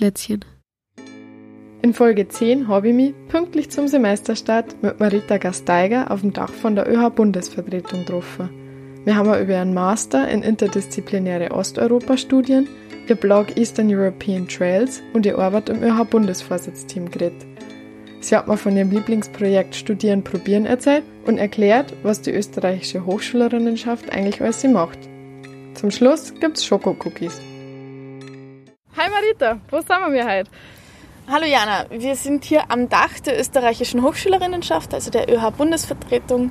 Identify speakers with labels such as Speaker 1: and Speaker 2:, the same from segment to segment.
Speaker 1: Lieblingsplätzchen.
Speaker 2: In Folge 10 habe ich mich pünktlich zum Semesterstart mit Marita Gasteiger auf dem Dach von der ÖH-Bundesvertretung getroffen. Wir haben über ihren Master in interdisziplinäre Osteuropa-Studien, ihr Blog Eastern European Trails und ihr Arbeit im ÖH-Bundesvorsitzteam geredet. Sie hat mir von ihrem Lieblingsprojekt Studieren Probieren erzählt und erklärt, was die österreichische Hochschülerinnenschaft eigentlich alles sie macht. Zum Schluss gibt's Schokokookies. Hi Marita, wo sind wir heute?
Speaker 3: Hallo Jana, wir sind hier am Dach der österreichischen Hochschülerinnenschaft, also der ÖH-Bundesvertretung.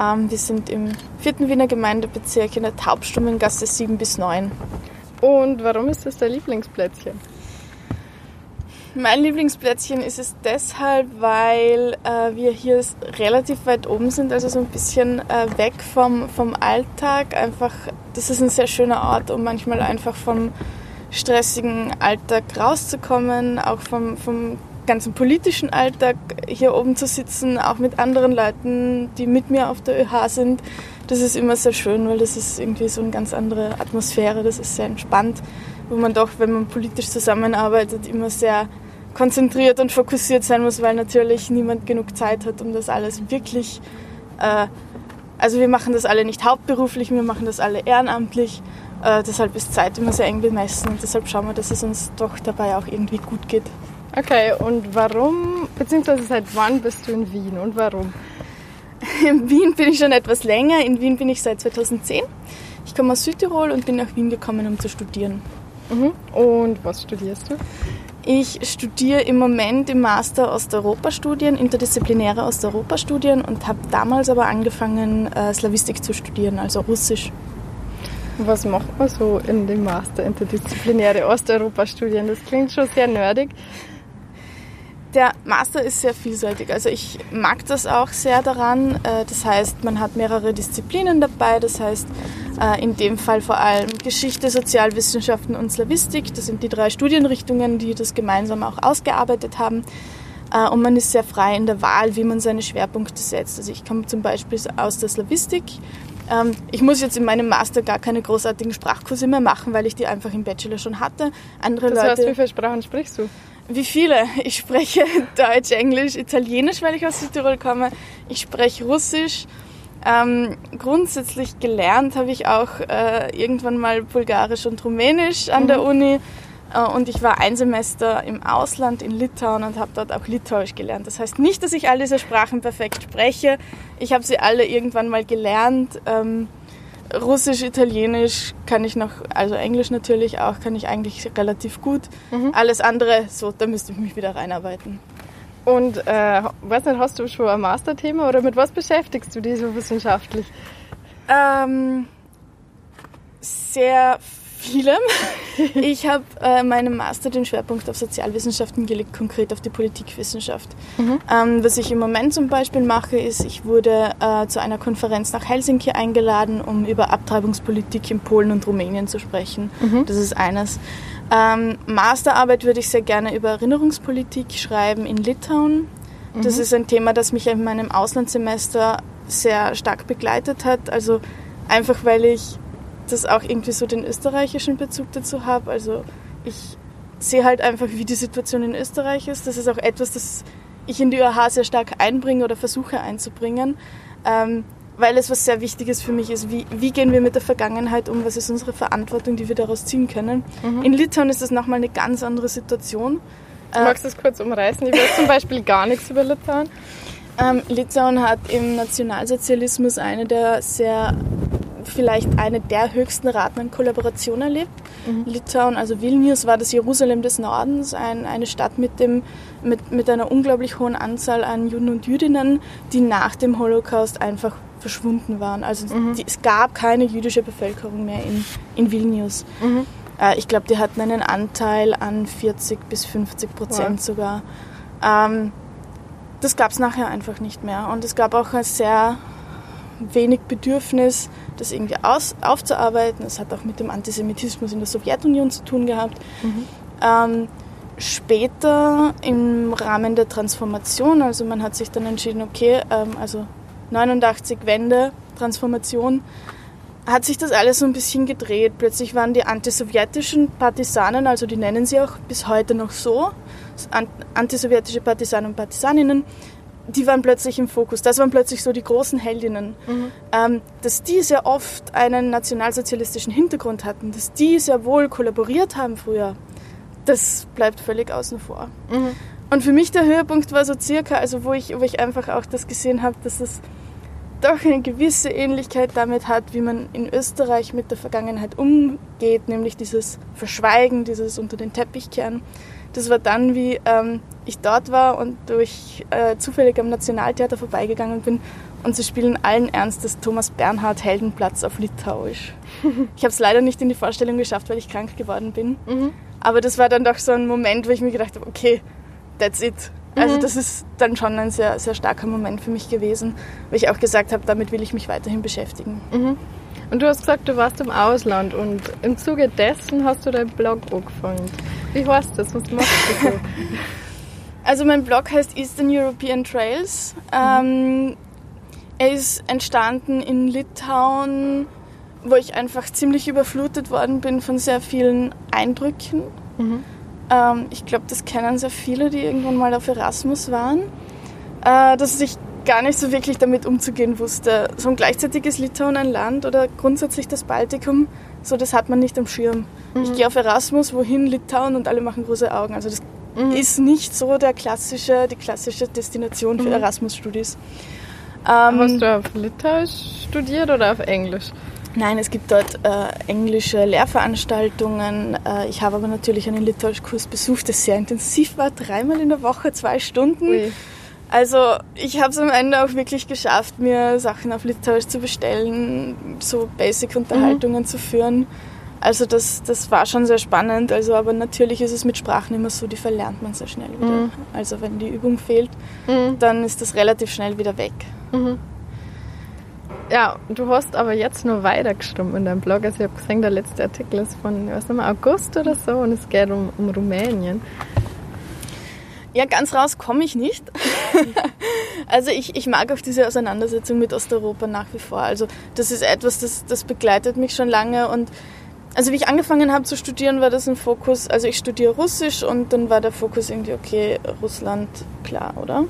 Speaker 3: Ähm, wir sind im vierten Wiener Gemeindebezirk in der Taubstummengasse 7 bis 9.
Speaker 2: Und warum ist das dein Lieblingsplätzchen?
Speaker 3: Mein Lieblingsplätzchen ist es deshalb, weil äh, wir hier relativ weit oben sind, also so ein bisschen äh, weg vom, vom Alltag. Einfach, das ist ein sehr schöner Ort, um manchmal einfach vom stressigen Alltag rauszukommen, auch vom, vom ganzen politischen Alltag hier oben zu sitzen, auch mit anderen Leuten, die mit mir auf der ÖH sind. Das ist immer sehr schön, weil das ist irgendwie so eine ganz andere Atmosphäre, das ist sehr entspannt, wo man doch, wenn man politisch zusammenarbeitet, immer sehr konzentriert und fokussiert sein muss, weil natürlich niemand genug Zeit hat, um das alles wirklich, äh, also wir machen das alle nicht hauptberuflich, wir machen das alle ehrenamtlich äh, deshalb ist Zeit immer sehr eng bemessen und deshalb schauen wir, dass es uns doch dabei auch irgendwie gut geht.
Speaker 2: Okay, und warum, beziehungsweise seit wann bist du in Wien und warum?
Speaker 3: In Wien bin ich schon etwas länger. In Wien bin ich seit 2010. Ich komme aus Südtirol und bin nach Wien gekommen, um zu studieren.
Speaker 2: Mhm. Und was studierst du?
Speaker 3: Ich studiere im Moment im Master Osteuropa-Studien, interdisziplinäre Osteuropa-Studien und habe damals aber angefangen, äh, Slavistik zu studieren, also Russisch.
Speaker 2: Was macht man so in dem Master interdisziplinäre Osteuropa-Studien? Das klingt schon sehr nerdig.
Speaker 3: Der Master ist sehr vielseitig. Also ich mag das auch sehr daran. Äh, das heißt, man hat mehrere Disziplinen dabei. Das heißt, äh, in dem Fall vor allem Geschichte, Sozialwissenschaften und Slavistik. Das sind die drei Studienrichtungen, die das gemeinsam auch ausgearbeitet haben. Äh, und man ist sehr frei in der Wahl, wie man seine Schwerpunkte setzt. Also ich komme zum Beispiel aus der Slavistik ähm, ich muss jetzt in meinem Master gar keine großartigen Sprachkurse mehr machen, weil ich die einfach im Bachelor schon hatte.
Speaker 2: Andere das heißt, Leute, wie viele Sprachen sprichst du?
Speaker 3: Wie viele? Ich spreche Deutsch, Englisch, Italienisch, weil ich aus Südtirol komme. Ich spreche Russisch. Ähm, grundsätzlich gelernt habe ich auch äh, irgendwann mal Bulgarisch und Rumänisch an mhm. der Uni. Äh, und ich war ein Semester im Ausland in Litauen und habe dort auch Litauisch gelernt. Das heißt nicht, dass ich all diese Sprachen perfekt spreche. Ich habe sie alle irgendwann mal gelernt. Ähm, Russisch, Italienisch kann ich noch, also Englisch natürlich auch, kann ich eigentlich relativ gut. Mhm. Alles andere, so, da müsste ich mich wieder reinarbeiten.
Speaker 2: Und äh, weiß nicht, hast du schon ein Masterthema oder mit was beschäftigst du dich so wissenschaftlich?
Speaker 3: Ähm, sehr vielem. Ich habe äh, meinem Master den Schwerpunkt auf Sozialwissenschaften gelegt, konkret auf die Politikwissenschaft. Mhm. Ähm, was ich im Moment zum Beispiel mache, ist, ich wurde äh, zu einer Konferenz nach Helsinki eingeladen, um über Abtreibungspolitik in Polen und Rumänien zu sprechen. Mhm. Das ist eines. Ähm, Masterarbeit würde ich sehr gerne über Erinnerungspolitik schreiben in Litauen. Das mhm. ist ein Thema, das mich in meinem Auslandssemester sehr stark begleitet hat. Also einfach weil ich das auch irgendwie so den österreichischen Bezug dazu habe. Also ich sehe halt einfach, wie die Situation in Österreich ist. Das ist auch etwas, das ich in die ÖH sehr stark einbringe oder versuche einzubringen, ähm, weil es was sehr Wichtiges für mich ist. Wie, wie gehen wir mit der Vergangenheit um? Was ist unsere Verantwortung, die wir daraus ziehen können? Mhm. In Litauen ist das nochmal eine ganz andere Situation.
Speaker 2: Du magst das kurz umreißen? Ich weiß zum Beispiel gar nichts über Litauen.
Speaker 3: Ähm, Litauen hat im Nationalsozialismus eine der sehr vielleicht eine der höchsten Raten an Kollaboration erlebt. Mhm. Litauen, also Vilnius, war das Jerusalem des Nordens, ein, eine Stadt mit, dem, mit, mit einer unglaublich hohen Anzahl an Juden und Jüdinnen, die nach dem Holocaust einfach verschwunden waren. Also mhm. die, es gab keine jüdische Bevölkerung mehr in, in Vilnius. Mhm. Äh, ich glaube, die hatten einen Anteil an 40 bis 50 Prozent ja. sogar. Ähm, das gab es nachher einfach nicht mehr. Und es gab auch ein sehr wenig Bedürfnis, das irgendwie aus, aufzuarbeiten. Es hat auch mit dem Antisemitismus in der Sowjetunion zu tun gehabt. Mhm. Ähm, später im Rahmen der Transformation, also man hat sich dann entschieden, okay, ähm, also 89 Wende, Transformation, hat sich das alles so ein bisschen gedreht. Plötzlich waren die antisowjetischen Partisanen, also die nennen sie auch bis heute noch so, antisowjetische Partisanen und Partisaninnen, die waren plötzlich im Fokus. Das waren plötzlich so die großen Heldinnen. Mhm. Ähm, dass die sehr oft einen nationalsozialistischen Hintergrund hatten, dass die sehr wohl kollaboriert haben früher, das bleibt völlig außen vor. Mhm. Und für mich der Höhepunkt war so circa, also wo ich, wo ich einfach auch das gesehen habe, dass es doch eine gewisse Ähnlichkeit damit hat, wie man in Österreich mit der Vergangenheit umgeht, nämlich dieses Verschweigen, dieses unter den Teppich kehren. Das war dann, wie ähm, ich dort war und durch äh, zufällig am Nationaltheater vorbeigegangen bin und sie spielen allen Ernstes Thomas Bernhard Heldenplatz auf Litauisch. ich habe es leider nicht in die Vorstellung geschafft, weil ich krank geworden bin. Mhm. Aber das war dann doch so ein Moment, wo ich mir gedacht habe, okay, that's it. Also mhm. das ist dann schon ein sehr, sehr starker Moment für mich gewesen, weil ich auch gesagt habe, damit will ich mich weiterhin beschäftigen.
Speaker 2: Mhm. Und du hast gesagt, du warst im Ausland und im Zuge dessen hast du deinen Blog angefangen. Wie heißt das? Was machst du so?
Speaker 3: Also mein Blog heißt Eastern European Trails. Ähm, er ist entstanden in Litauen, wo ich einfach ziemlich überflutet worden bin von sehr vielen Eindrücken. Mhm. Ähm, ich glaube, das kennen sehr viele, die irgendwann mal auf Erasmus waren. Äh, dass ich gar nicht so wirklich damit umzugehen wusste. So ein gleichzeitiges Litauen ein Land oder grundsätzlich das Baltikum, so das hat man nicht am Schirm. Mhm. Ich gehe auf Erasmus, wohin Litauen und alle machen große Augen. Also das mhm. ist nicht so der klassische, die klassische Destination für mhm. Erasmus-Studis.
Speaker 2: Ähm, Hast du auf Litauisch studiert oder auf Englisch?
Speaker 3: Nein, es gibt dort äh, englische Lehrveranstaltungen. Äh, ich habe aber natürlich einen Litauischkurs besucht, der sehr intensiv war, dreimal in der Woche, zwei Stunden. Ui. Also ich habe es am Ende auch wirklich geschafft, mir Sachen auf Litauisch zu bestellen, so Basic-Unterhaltungen mhm. zu führen. Also das, das war schon sehr spannend. Also, aber natürlich ist es mit Sprachen immer so, die verlernt man sehr schnell wieder. Mhm. Also wenn die Übung fehlt, mhm. dann ist das relativ schnell wieder weg. Mhm.
Speaker 2: Ja, du hast aber jetzt nur weiter gestimmt in deinem Blog. Also ich habe gesehen, der letzte Artikel ist von, was mehr, August oder so und es geht um, um Rumänien.
Speaker 3: Ja, ganz raus komme ich nicht. also ich, ich mag auch diese Auseinandersetzung mit Osteuropa nach wie vor. Also das ist etwas, das, das begleitet mich schon lange und also wie ich angefangen habe zu studieren, war das ein Fokus, also ich studiere Russisch und dann war der Fokus irgendwie, okay, Russland, klar, oder?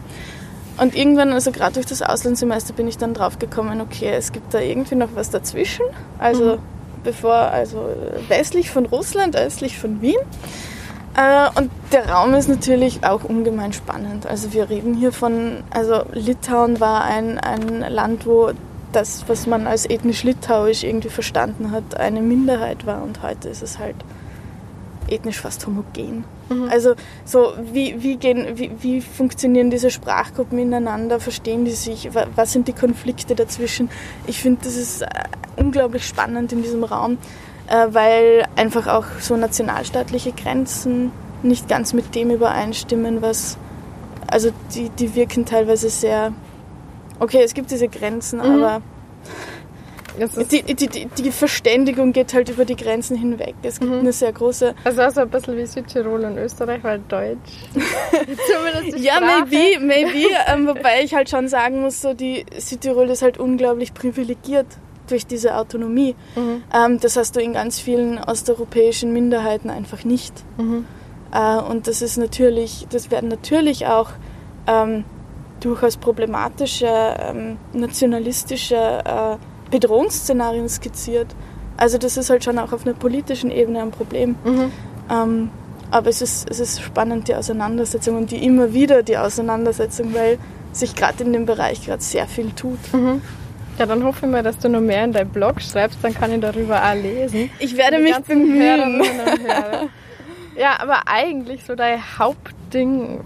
Speaker 3: Und irgendwann, also gerade durch das Auslandssemester bin ich dann drauf gekommen, okay, es gibt da irgendwie noch was dazwischen. Also mhm. bevor, also westlich von Russland, östlich von Wien. Äh, und der Raum ist natürlich auch ungemein spannend. Also wir reden hier von, also Litauen war ein, ein Land, wo das, was man als ethnisch litauisch irgendwie verstanden hat, eine Minderheit war und heute ist es halt ethnisch fast homogen. Mhm. Also so wie, wie, gehen, wie, wie funktionieren diese Sprachgruppen ineinander, verstehen die sich, was sind die Konflikte dazwischen. Ich finde, das ist äh, unglaublich spannend in diesem Raum, weil einfach auch so nationalstaatliche Grenzen nicht ganz mit dem übereinstimmen, was, also die, die wirken teilweise sehr, okay, es gibt diese Grenzen, mhm. aber die, die, die, die, Verständigung geht halt über die Grenzen hinweg. Es gibt mhm. eine sehr große.
Speaker 2: Also auch so ein bisschen wie Südtirol und Österreich, weil Deutsch.
Speaker 3: Zumindest die ja, maybe, maybe. Ähm, wobei ich halt schon sagen muss, so die Südtirol ist halt unglaublich privilegiert durch diese Autonomie. Mhm. Ähm, das hast du in ganz vielen osteuropäischen Minderheiten einfach nicht. Mhm. Äh, und das ist natürlich, das werden natürlich auch ähm, durchaus problematische, ähm, nationalistische äh, Bedrohungsszenarien skizziert. Also das ist halt schon auch auf einer politischen Ebene ein Problem. Mhm. Ähm, aber es ist, es ist spannend, die Auseinandersetzung und die immer wieder die Auseinandersetzung, weil sich gerade in dem Bereich gerade sehr viel tut.
Speaker 2: Ja, dann hoffe ich mal, dass du noch mehr in deinem Blog schreibst, dann kann ich darüber auch lesen.
Speaker 3: Ich werde mich bemühen.
Speaker 2: ja, aber eigentlich so dein Hauptding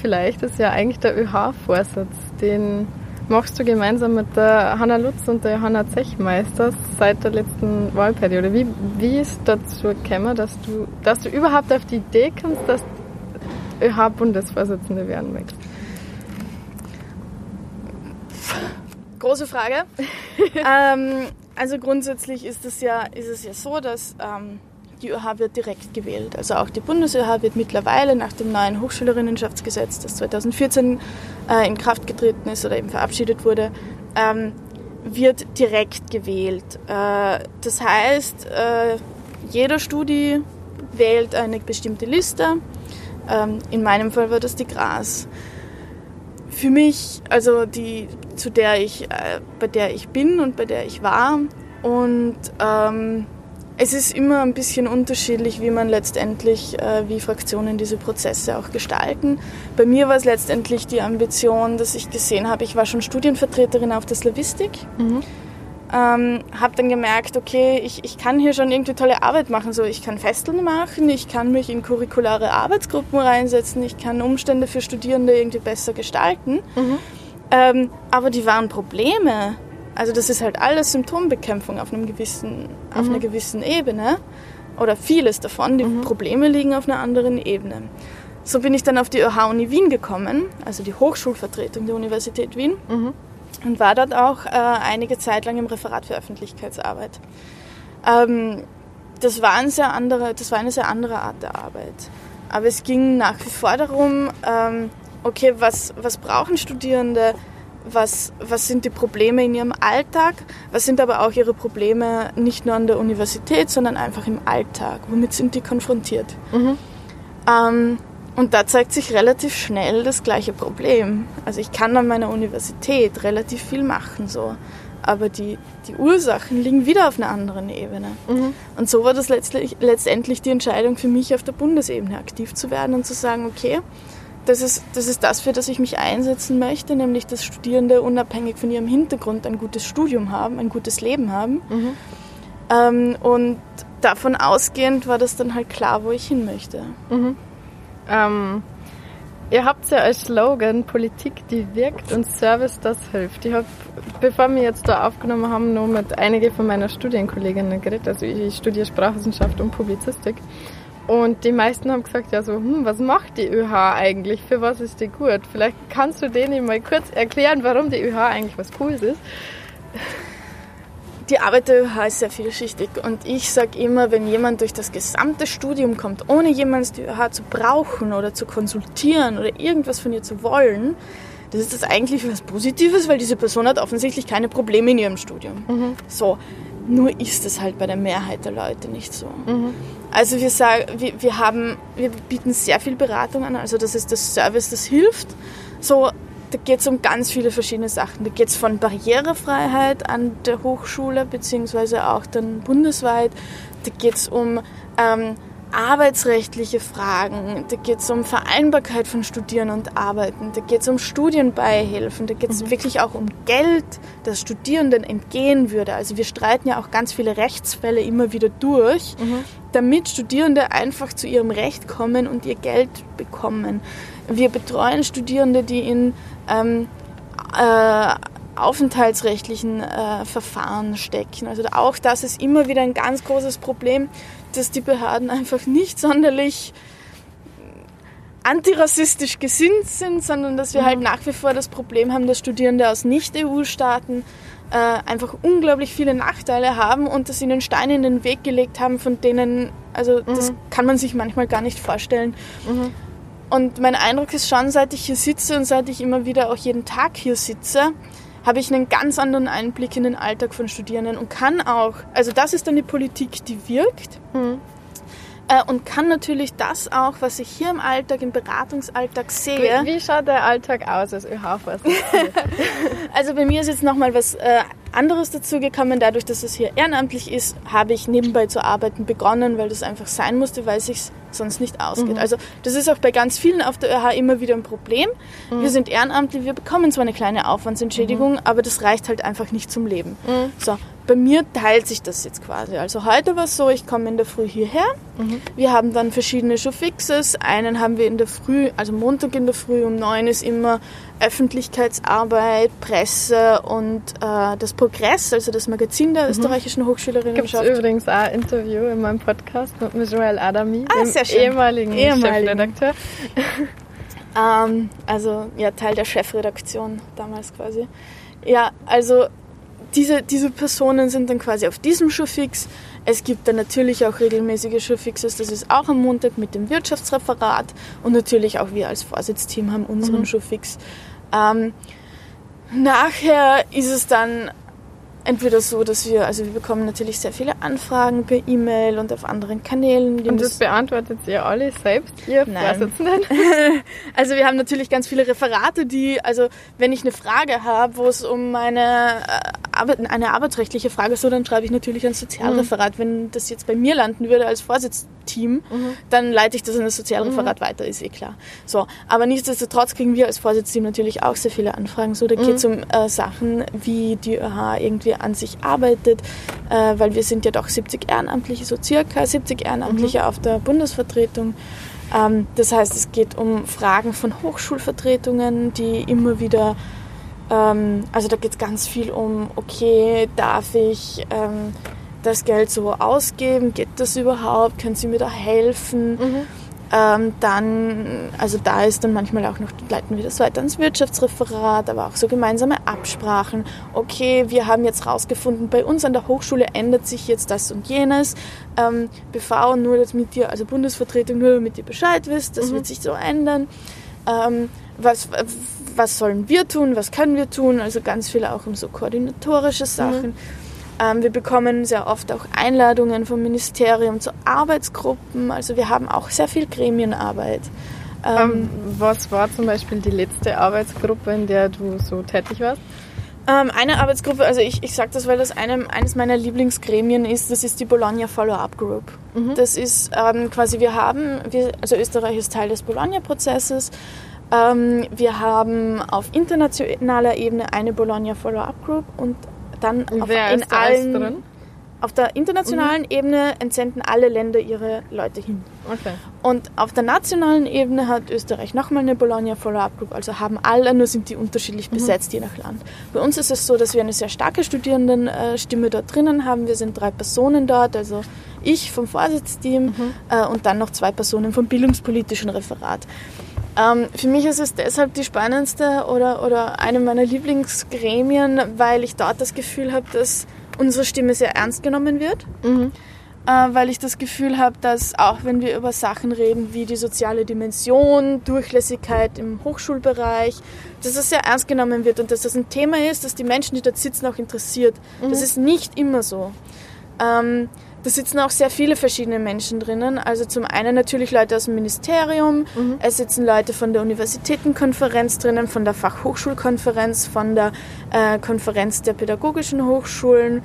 Speaker 2: vielleicht ist ja eigentlich der ÖH-Vorsatz, den machst du gemeinsam mit der Hanna Lutz und der Johanna Zechmeister seit der letzten Wahlperiode. Wie, wie ist dazu gekommen, dass du, dass du überhaupt auf die Idee kommst, dass ÖH-Bundesvorsitzende werden möchtest?
Speaker 3: Große Frage. ähm, also grundsätzlich ist es ja, ist es ja so, dass ähm, die ÖH wird direkt gewählt. Also auch die Bundes-ÖH wird mittlerweile nach dem neuen Hochschülerinnenschaftsgesetz, das 2014 äh, in Kraft getreten ist oder eben verabschiedet wurde, ähm, wird direkt gewählt. Äh, das heißt, äh, jeder Studi wählt eine bestimmte Liste. Ähm, in meinem Fall war das die Gras. Für mich, also die, zu der ich, äh, bei der ich bin und bei der ich war. Und ähm, es ist immer ein bisschen unterschiedlich, wie man letztendlich, äh, wie Fraktionen diese Prozesse auch gestalten. Bei mir war es letztendlich die Ambition, dass ich gesehen habe, ich war schon Studienvertreterin auf der Slavistik. Mhm. Ähm, habe dann gemerkt, okay, ich, ich kann hier schon irgendwie tolle Arbeit machen. So, ich kann Festeln machen, ich kann mich in curriculare Arbeitsgruppen reinsetzen, ich kann Umstände für Studierende irgendwie besser gestalten. Mhm. Ähm, aber die waren Probleme. Also das ist halt alles Symptombekämpfung auf, einem gewissen, auf mhm. einer gewissen Ebene. Oder vieles davon. Die mhm. Probleme liegen auf einer anderen Ebene. So bin ich dann auf die ÖH-Uni Wien gekommen, also die Hochschulvertretung der Universität Wien. Mhm und war dort auch äh, einige Zeit lang im Referat für Öffentlichkeitsarbeit. Ähm, das, war ein sehr andere, das war eine sehr andere Art der Arbeit. Aber es ging nach wie vor darum, ähm, okay, was, was brauchen Studierende, was, was sind die Probleme in ihrem Alltag, was sind aber auch ihre Probleme nicht nur an der Universität, sondern einfach im Alltag, womit sind die konfrontiert. Mhm. Ähm, und da zeigt sich relativ schnell das gleiche Problem. Also ich kann an meiner Universität relativ viel machen, so. Aber die, die Ursachen liegen wieder auf einer anderen Ebene. Mhm. Und so war das letztlich, letztendlich die Entscheidung für mich, auf der Bundesebene aktiv zu werden und zu sagen, okay, das ist, das ist das, für das ich mich einsetzen möchte, nämlich dass Studierende unabhängig von ihrem Hintergrund ein gutes Studium haben, ein gutes Leben haben. Mhm. Ähm, und davon ausgehend war das dann halt klar, wo ich hin möchte. Mhm.
Speaker 2: Ähm, ihr habt ja als Slogan Politik, die wirkt und Service, das hilft. Ich habe, bevor wir jetzt da aufgenommen haben, nur mit einigen von meiner Studienkolleginnen geredet. Also ich studiere Sprachwissenschaft und Publizistik. Und die meisten haben gesagt, ja so, hm, was macht die ÖH eigentlich? Für was ist die gut? Vielleicht kannst du denen mal kurz erklären, warum die ÖH eigentlich was Cooles ist
Speaker 3: die Arbeit der ÖH ist sehr vielschichtig und ich sage immer, wenn jemand durch das gesamte Studium kommt, ohne jemals die ÖH zu brauchen oder zu konsultieren oder irgendwas von ihr zu wollen, das ist das eigentlich was Positives, weil diese Person hat offensichtlich keine Probleme in ihrem Studium. Mhm. So, nur ist es halt bei der Mehrheit der Leute nicht so. Mhm. Also wir sagen, wir, wir haben, wir bieten sehr viel Beratung an, also das ist das Service, das hilft. So, da geht es um ganz viele verschiedene Sachen. Da geht es von Barrierefreiheit an der Hochschule, beziehungsweise auch dann bundesweit. Da geht es um ähm, arbeitsrechtliche Fragen, da geht es um Vereinbarkeit von Studieren und Arbeiten, da geht es um Studienbeihilfen, da geht es mhm. wirklich auch um Geld, das Studierenden entgehen würde. Also wir streiten ja auch ganz viele Rechtsfälle immer wieder durch, mhm. Damit Studierende einfach zu ihrem Recht kommen und ihr Geld bekommen. Wir betreuen Studierende, die in ähm, äh, aufenthaltsrechtlichen äh, Verfahren stecken. Also auch das ist immer wieder ein ganz großes Problem, dass die Behörden einfach nicht sonderlich antirassistisch gesinnt sind, sondern dass wir halt mhm. halt nach wie vor das Problem haben, dass Studierende aus Nicht-EU-Staaten äh, einfach unglaublich viele Nachteile haben und dass ihnen Steine in den Weg gelegt haben, von denen, also mhm. das kann man sich manchmal gar nicht vorstellen. Mhm. Und mein Eindruck ist schon, seit ich hier sitze und seit ich immer wieder auch jeden Tag hier sitze, habe ich einen ganz anderen Einblick in den Alltag von Studierenden und kann auch, also das ist eine Politik, die wirkt. Mhm. Äh, und kann natürlich das auch, was ich hier im Alltag, im Beratungsalltag sehe.
Speaker 2: Wie, wie schaut der Alltag aus als ÖH-Vorsitzende?
Speaker 3: also bei mir ist jetzt nochmal was äh, anderes dazugekommen. Dadurch, dass es hier ehrenamtlich ist, habe ich nebenbei zu arbeiten begonnen, weil das einfach sein musste, weil es sich sonst nicht ausgeht. Mhm. Also das ist auch bei ganz vielen auf der ÖH immer wieder ein Problem. Mhm. Wir sind ehrenamtlich, wir bekommen zwar eine kleine Aufwandsentschädigung, mhm. aber das reicht halt einfach nicht zum Leben. Mhm. So, bei mir teilt sich das jetzt quasi. Also heute war es so, ich komme in der Früh hierher. Mhm. Wir haben dann verschiedene Showfixes. Einen haben wir in der Früh, also Montag in der Früh um neun ist immer Öffentlichkeitsarbeit, Presse und äh, das Progress, also das Magazin der mhm. österreichischen Hochschülerinnen.
Speaker 2: Gibt übrigens auch ein Interview in meinem Podcast mit Joel Adami, ah, dem ehemaligen, ehemaligen Chefredakteur.
Speaker 3: ähm, also ja, Teil der Chefredaktion damals quasi. Ja, also diese, diese Personen sind dann quasi auf diesem Showfix. Es gibt dann natürlich auch regelmäßige Showfixes, das ist auch am Montag mit dem Wirtschaftsreferat und natürlich auch wir als Vorsitzteam haben unseren mhm. Showfix. Ähm, nachher ist es dann entweder so, dass wir, also wir bekommen natürlich sehr viele Anfragen per E-Mail und auf anderen Kanälen.
Speaker 2: Und das, das beantwortet ihr alle selbst, ihr Vorsitzenden?
Speaker 3: also wir haben natürlich ganz viele Referate, die, also wenn ich eine Frage habe, wo es um meine äh, eine arbeitsrechtliche Frage ist, so, dann schreibe ich natürlich ein Sozialreferat. Mhm. Wenn das jetzt bei mir landen würde als Vorsitzteam, mhm. dann leite ich das an das Sozialreferat mhm. weiter, ist eh klar. So, aber nichtsdestotrotz kriegen wir als Vorsitzteam natürlich auch sehr viele Anfragen. So, da geht es um äh, Sachen, wie die ÖH irgendwie an sich arbeitet, äh, weil wir sind ja doch 70 Ehrenamtliche, so circa 70 Ehrenamtliche mhm. auf der Bundesvertretung. Ähm, das heißt, es geht um Fragen von Hochschulvertretungen, die immer wieder, ähm, also da geht es ganz viel um, okay, darf ich ähm, das Geld so ausgeben? Geht das überhaupt? Können Sie mir da helfen? Mhm. Ähm, dann, also da ist dann manchmal auch noch, leiten wir das weiter ans Wirtschaftsreferat, aber auch so gemeinsame Absprachen. Okay, wir haben jetzt rausgefunden, bei uns an der Hochschule ändert sich jetzt das und jenes. Ähm, BV, nur damit ihr, also Bundesvertretung, nur damit ihr Bescheid wisst, das mhm. wird sich so ändern. Ähm, was, was sollen wir tun, was können wir tun? Also ganz viel auch um so koordinatorische Sachen. Mhm. Ähm, wir bekommen sehr oft auch Einladungen vom Ministerium zu Arbeitsgruppen. Also wir haben auch sehr viel Gremienarbeit.
Speaker 2: Ähm, ähm, was war zum Beispiel die letzte Arbeitsgruppe, in der du so tätig warst?
Speaker 3: Ähm, eine Arbeitsgruppe, also ich, ich sage das, weil das einem, eines meiner Lieblingsgremien ist, das ist die Bologna Follow-up Group. Mhm. Das ist ähm, quasi, wir haben, wir, also Österreich ist Teil des Bologna-Prozesses. Ähm, wir haben auf internationaler Ebene eine Bologna Follow-up Group und dann auf, in allen, drin? auf der internationalen mhm. Ebene entsenden alle Länder ihre Leute hin. Okay. Und auf der nationalen Ebene hat Österreich nochmal eine Bologna Follow-up Group, also haben alle, nur sind die unterschiedlich mhm. besetzt, je nach Land. Bei uns ist es so, dass wir eine sehr starke Studierendenstimme dort drinnen haben. Wir sind drei Personen dort, also ich vom Vorsitzteam mhm. äh, und dann noch zwei Personen vom bildungspolitischen Referat. Ähm, für mich ist es deshalb die spannendste oder, oder eine meiner Lieblingsgremien, weil ich dort das Gefühl habe, dass unsere Stimme sehr ernst genommen wird. Mhm. Äh, weil ich das Gefühl habe, dass auch wenn wir über Sachen reden wie die soziale Dimension, Durchlässigkeit im Hochschulbereich, dass das sehr ernst genommen wird und dass das ein Thema ist, das die Menschen, die dort sitzen, auch interessiert. Mhm. Das ist nicht immer so. Ähm, da sitzen auch sehr viele verschiedene Menschen drinnen. Also zum einen natürlich Leute aus dem Ministerium, mhm. es sitzen Leute von der Universitätenkonferenz drinnen, von der Fachhochschulkonferenz, von der äh, Konferenz der pädagogischen Hochschulen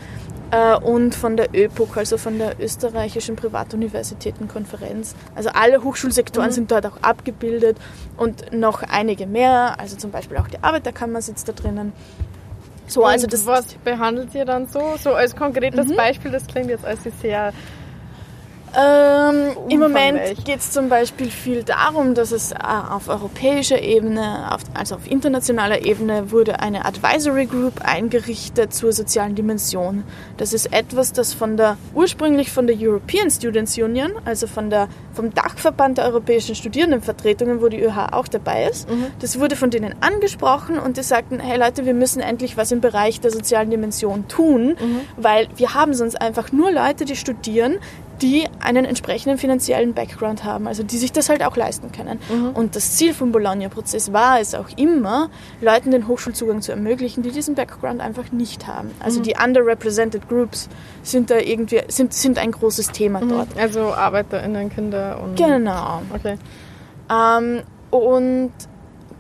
Speaker 3: äh, und von der ÖPUK, also von der österreichischen Privatuniversitätenkonferenz. Also alle Hochschulsektoren mhm. sind dort auch abgebildet und noch einige mehr, also zum Beispiel auch die Arbeiterkammer sitzt da drinnen.
Speaker 2: So, also das was behandelt ihr dann so? So als konkretes mhm. Beispiel, das klingt jetzt als sehr
Speaker 3: ähm, Im Moment geht es zum Beispiel viel darum, dass es äh, auf europäischer Ebene, auf, also auf internationaler Ebene, wurde eine Advisory Group eingerichtet zur sozialen Dimension. Das ist etwas, das von der ursprünglich von der European Students Union, also von der vom Dachverband der europäischen Studierendenvertretungen, wo die ÖH auch dabei ist, mhm. das wurde von denen angesprochen und die sagten, hey Leute, wir müssen endlich was im Bereich der sozialen Dimension tun, mhm. weil wir haben sonst einfach nur Leute, die studieren, die einen entsprechenden finanziellen Background haben, also die sich das halt auch leisten können. Mhm. Und das Ziel vom Bologna-Prozess war es auch immer, Leuten den Hochschulzugang zu ermöglichen, die diesen Background einfach nicht haben. Also mhm. die underrepresented groups sind da irgendwie sind, sind ein großes Thema mhm. dort.
Speaker 2: Also ArbeiterInnen, Kinder und
Speaker 3: genau.
Speaker 2: Okay.
Speaker 3: Ähm, und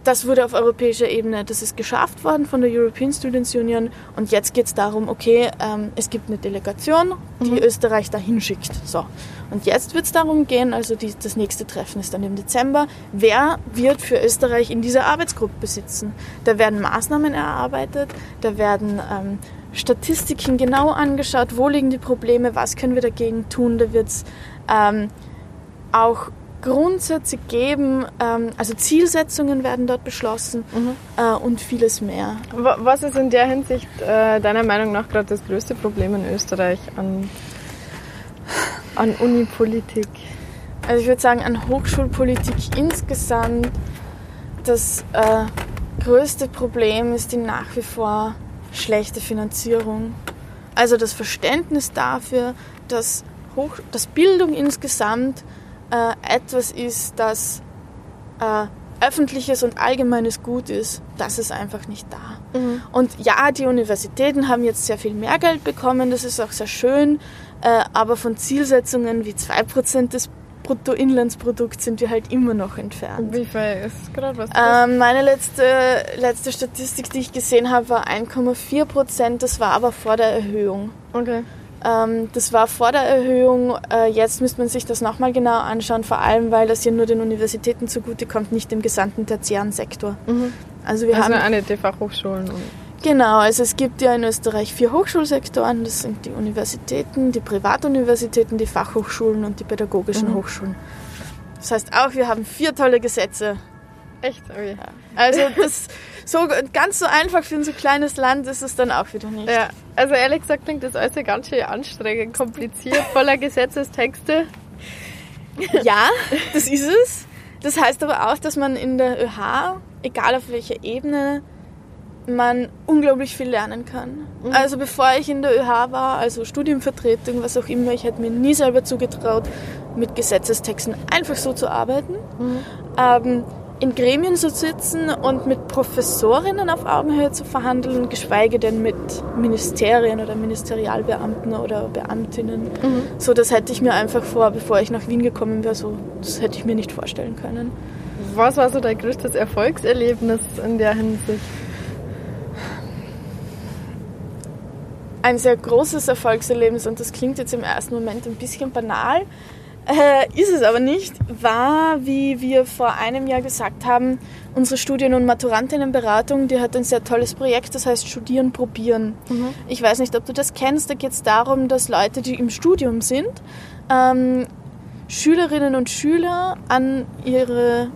Speaker 3: das wurde auf europäischer Ebene, das ist geschafft worden von der European Students Union und jetzt geht es darum, okay, ähm, es gibt eine Delegation, die mhm. Österreich dahin schickt. So. Und jetzt wird es darum gehen, also die, das nächste Treffen ist dann im Dezember, wer wird für Österreich in dieser Arbeitsgruppe sitzen? Da werden Maßnahmen erarbeitet, da werden ähm, Statistiken genau angeschaut, wo liegen die Probleme, was können wir dagegen tun, da wird es ähm, auch Grundsätze geben, ähm, also Zielsetzungen werden dort beschlossen mhm. äh, und vieles mehr.
Speaker 2: Was ist in der Hinsicht äh, deiner Meinung nach gerade das größte Problem in Österreich an, an Unipolitik?
Speaker 3: Also ich würde sagen, an Hochschulpolitik insgesamt das äh, größte Problem ist die nach wie vor schlechte Finanzierung. Also das Verständnis dafür, dass, Hoch dass Bildung insgesamt äh, etwas ist, das äh, öffentliches und allgemeines Gut ist, das ist einfach nicht da. Mhm. Und ja, die Universitäten haben jetzt sehr viel mehr Geld bekommen, das ist auch sehr schön, äh, aber von Zielsetzungen wie 2% des Bruttoinlandsprodukts sind wir halt immer noch entfernt.
Speaker 2: Wie viel ist gerade was?
Speaker 3: Ähm, meine letzte, letzte Statistik, die ich gesehen habe, war 1,4 Prozent. Das war aber vor der Erhöhung.
Speaker 2: Okay.
Speaker 3: Ähm, das war vor der Erhöhung. Äh, jetzt müsste man sich das nochmal genau anschauen, vor allem weil das hier nur den Universitäten zugutekommt, nicht dem gesamten tertiären Sektor.
Speaker 2: Mhm. Also wir also haben eine die Fachhochschulen.
Speaker 3: Genau, also es gibt ja in Österreich vier Hochschulsektoren. Das sind die Universitäten, die Privatuniversitäten, die Fachhochschulen und die pädagogischen mhm. Hochschulen. Das heißt auch, wir haben vier tolle Gesetze.
Speaker 2: Echt? Okay.
Speaker 3: Ja. Also das so ganz so einfach für ein so kleines Land ist es dann auch wieder nicht.
Speaker 2: Ja, also ehrlich gesagt klingt das alles ganz schön anstrengend, kompliziert, voller Gesetzestexte.
Speaker 3: Ja, das ist es. Das heißt aber auch, dass man in der ÖH, egal auf welcher Ebene, man unglaublich viel lernen kann. Mhm. Also bevor ich in der ÖH war, also Studienvertretung, was auch immer, ich hätte mir nie selber zugetraut, mit Gesetzestexten einfach so zu arbeiten. Mhm. Ähm, in Gremien zu sitzen und mit Professorinnen auf Augenhöhe zu verhandeln, geschweige denn mit Ministerien oder Ministerialbeamten oder Beamtinnen. Mhm. So, das hätte ich mir einfach vor, bevor ich nach Wien gekommen wäre, so, das hätte ich mir nicht vorstellen können.
Speaker 2: Was war so dein größtes Erfolgserlebnis in der Hinsicht?
Speaker 3: Ein sehr großes Erfolgserlebnis und das klingt jetzt im ersten Moment ein bisschen banal, äh, ist es aber nicht, war, wie wir vor einem Jahr gesagt haben, unsere Studien- und Maturantinnenberatung, die hat ein sehr tolles Projekt, das heißt Studieren, Probieren. Mhm. Ich weiß nicht, ob du das kennst, da geht es darum, dass Leute, die im Studium sind, ähm, Schülerinnen und Schüler an ihre